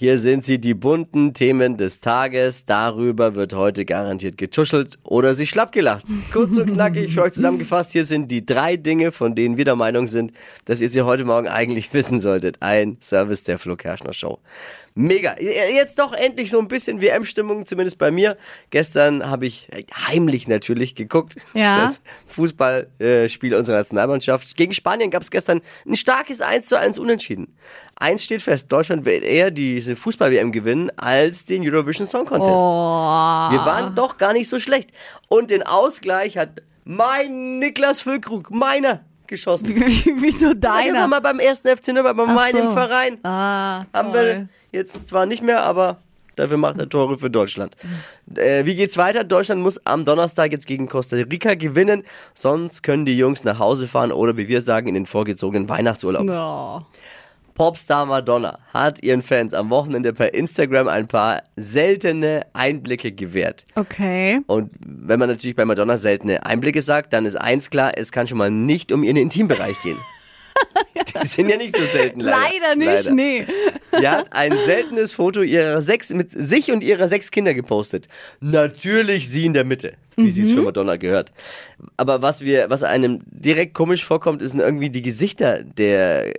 Hier sind sie, die bunten Themen des Tages. Darüber wird heute garantiert getuschelt oder sich schlapp gelacht. Kurz und knackig für euch zusammengefasst. Hier sind die drei Dinge, von denen wir der Meinung sind, dass ihr sie heute Morgen eigentlich wissen solltet. Ein Service der Flo Kerschner Show. Mega. Jetzt doch endlich so ein bisschen WM-Stimmung, zumindest bei mir. Gestern habe ich heimlich natürlich geguckt. Ja. Das Fußballspiel unserer Nationalmannschaft. Gegen Spanien gab es gestern ein starkes 1 zu 1 Unentschieden. Eins steht fest, Deutschland wird eher diese Fußball-WM gewinnen als den Eurovision Song Contest. Oh. Wir waren doch gar nicht so schlecht. Und den Ausgleich hat mein Niklas Füllkrug, meiner, geschossen. Wieso Ja, deiner? waren mal beim ersten FC Nürnberg, bei meinem so. Verein. Ah, Haben wir toll. jetzt zwar nicht mehr, aber dafür macht er Tore für Deutschland. Äh, wie geht's weiter? Deutschland muss am Donnerstag jetzt gegen Costa Rica gewinnen, sonst können die Jungs nach Hause fahren oder wie wir sagen, in den vorgezogenen Weihnachtsurlaub. Oh. Popstar Madonna hat ihren Fans am Wochenende per Instagram ein paar seltene Einblicke gewährt. Okay. Und wenn man natürlich bei Madonna seltene Einblicke sagt, dann ist eins klar, es kann schon mal nicht um ihren Intimbereich gehen. Die sind ja nicht so selten, leider. Leider nicht, Leider. nee. Sie hat ein seltenes Foto ihrer sechs, mit sich und ihrer sechs Kinder gepostet. Natürlich sie in der Mitte, wie sie es für Madonna gehört. Aber was wir, was einem direkt komisch vorkommt, ist irgendwie die Gesichter der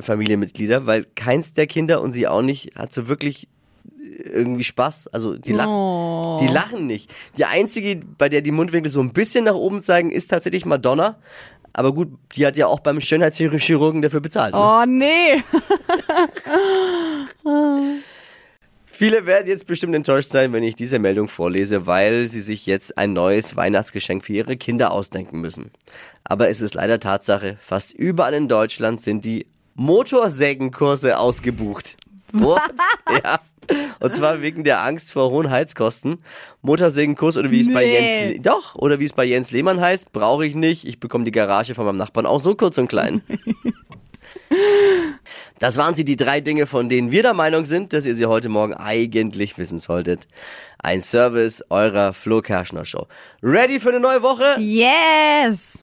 Familienmitglieder, weil keins der Kinder und sie auch nicht hat so wirklich irgendwie Spaß. Also die lachen, Oh. die lachen nicht. Die einzige, bei der die Mundwinkel so ein bisschen nach oben zeigen, ist tatsächlich Madonna. Aber gut, die hat ja auch beim Schönheitschirurgen dafür bezahlt. Ne? Oh, nee. Viele werden jetzt bestimmt enttäuscht sein, wenn ich diese Meldung vorlese, weil sie sich jetzt ein neues Weihnachtsgeschenk für ihre Kinder ausdenken müssen. Aber es ist leider Tatsache, fast überall in Deutschland sind die Motorsägenkurse ausgebucht. What? Ja. Und zwar wegen der Angst vor hohen Heizkosten. Motorsägenkurs oder wie es bei Nee. Jens doch oder wie es bei Jens Lehmann heißt, brauche ich nicht. Ich bekomme die Garage von meinem Nachbarn auch so kurz und klein. Das waren sie die drei Dinge, von denen wir der Meinung sind, dass ihr sie heute Morgen eigentlich wissen solltet. Ein Service eurer Flo Kerschner Show. Ready für eine neue Woche? Yes.